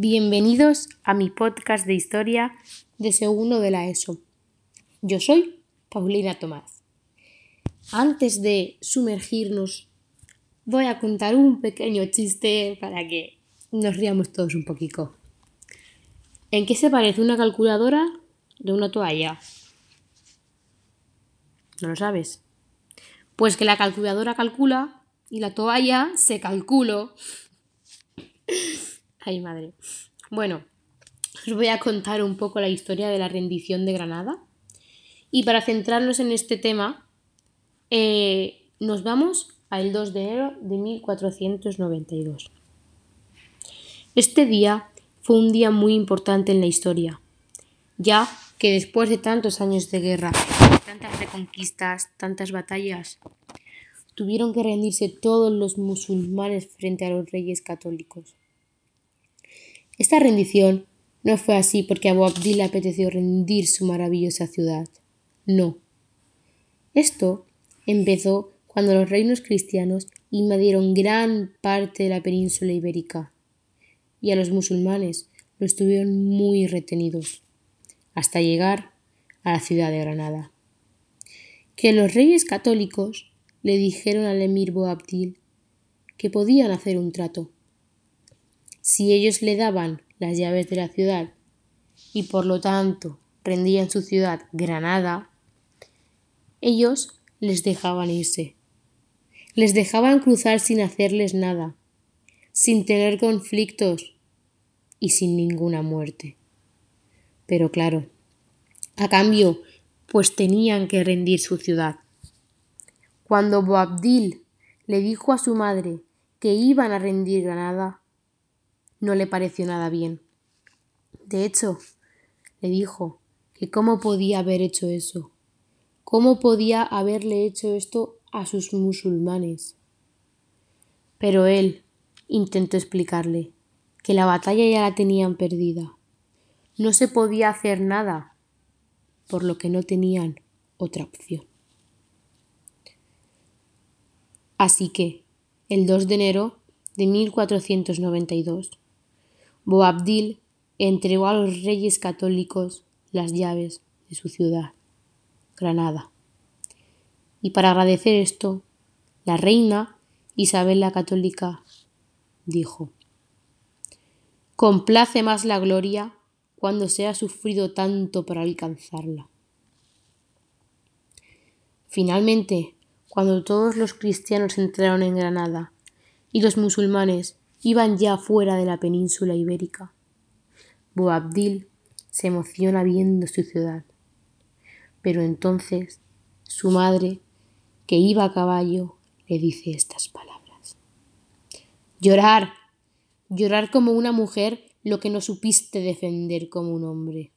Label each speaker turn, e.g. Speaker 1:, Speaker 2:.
Speaker 1: Bienvenidos a mi podcast de historia de segundo de la ESO. Yo soy Paulina Tomás. Antes de sumergirnos, voy a contar un pequeño chiste para que nos riamos todos un poquito. ¿En qué se parece una calculadora de una toalla? ¿No lo sabes? Pues que la calculadora calcula y la toalla se calculó. Ay, madre. Bueno, os voy a contar un poco la historia de la rendición de Granada. Y para centrarnos en este tema, eh, nos vamos al 2 de enero de 1492. Este día fue un día muy importante en la historia, ya que después de tantos años de guerra, tantas reconquistas, tantas batallas, tuvieron que rendirse todos los musulmanes frente a los reyes católicos. Esta rendición no fue así porque Abu Abdil le apeteció rendir su maravillosa ciudad. No. Esto empezó cuando los reinos cristianos invadieron gran parte de la península ibérica y a los musulmanes los tuvieron muy retenidos hasta llegar a la ciudad de Granada. Que los reyes católicos le dijeron al emir Boabdil que podían hacer un trato si ellos le daban las llaves de la ciudad y por lo tanto rendían su ciudad Granada, ellos les dejaban irse. Les dejaban cruzar sin hacerles nada, sin tener conflictos y sin ninguna muerte. Pero claro, a cambio, pues tenían que rendir su ciudad. Cuando Boabdil le dijo a su madre que iban a rendir Granada, no le pareció nada bien. De hecho, le dijo que cómo podía haber hecho eso, cómo podía haberle hecho esto a sus musulmanes. Pero él intentó explicarle que la batalla ya la tenían perdida. No se podía hacer nada, por lo que no tenían otra opción. Así que, el 2 de enero de 1492, Boabdil entregó a los reyes católicos las llaves de su ciudad, Granada. Y para agradecer esto, la reina Isabel la Católica dijo, Complace más la gloria cuando se ha sufrido tanto para alcanzarla. Finalmente, cuando todos los cristianos entraron en Granada y los musulmanes iban ya fuera de la península ibérica. Boabdil se emociona viendo su ciudad. Pero entonces su madre, que iba a caballo, le dice estas palabras. Llorar, llorar como una mujer lo que no supiste defender como un hombre.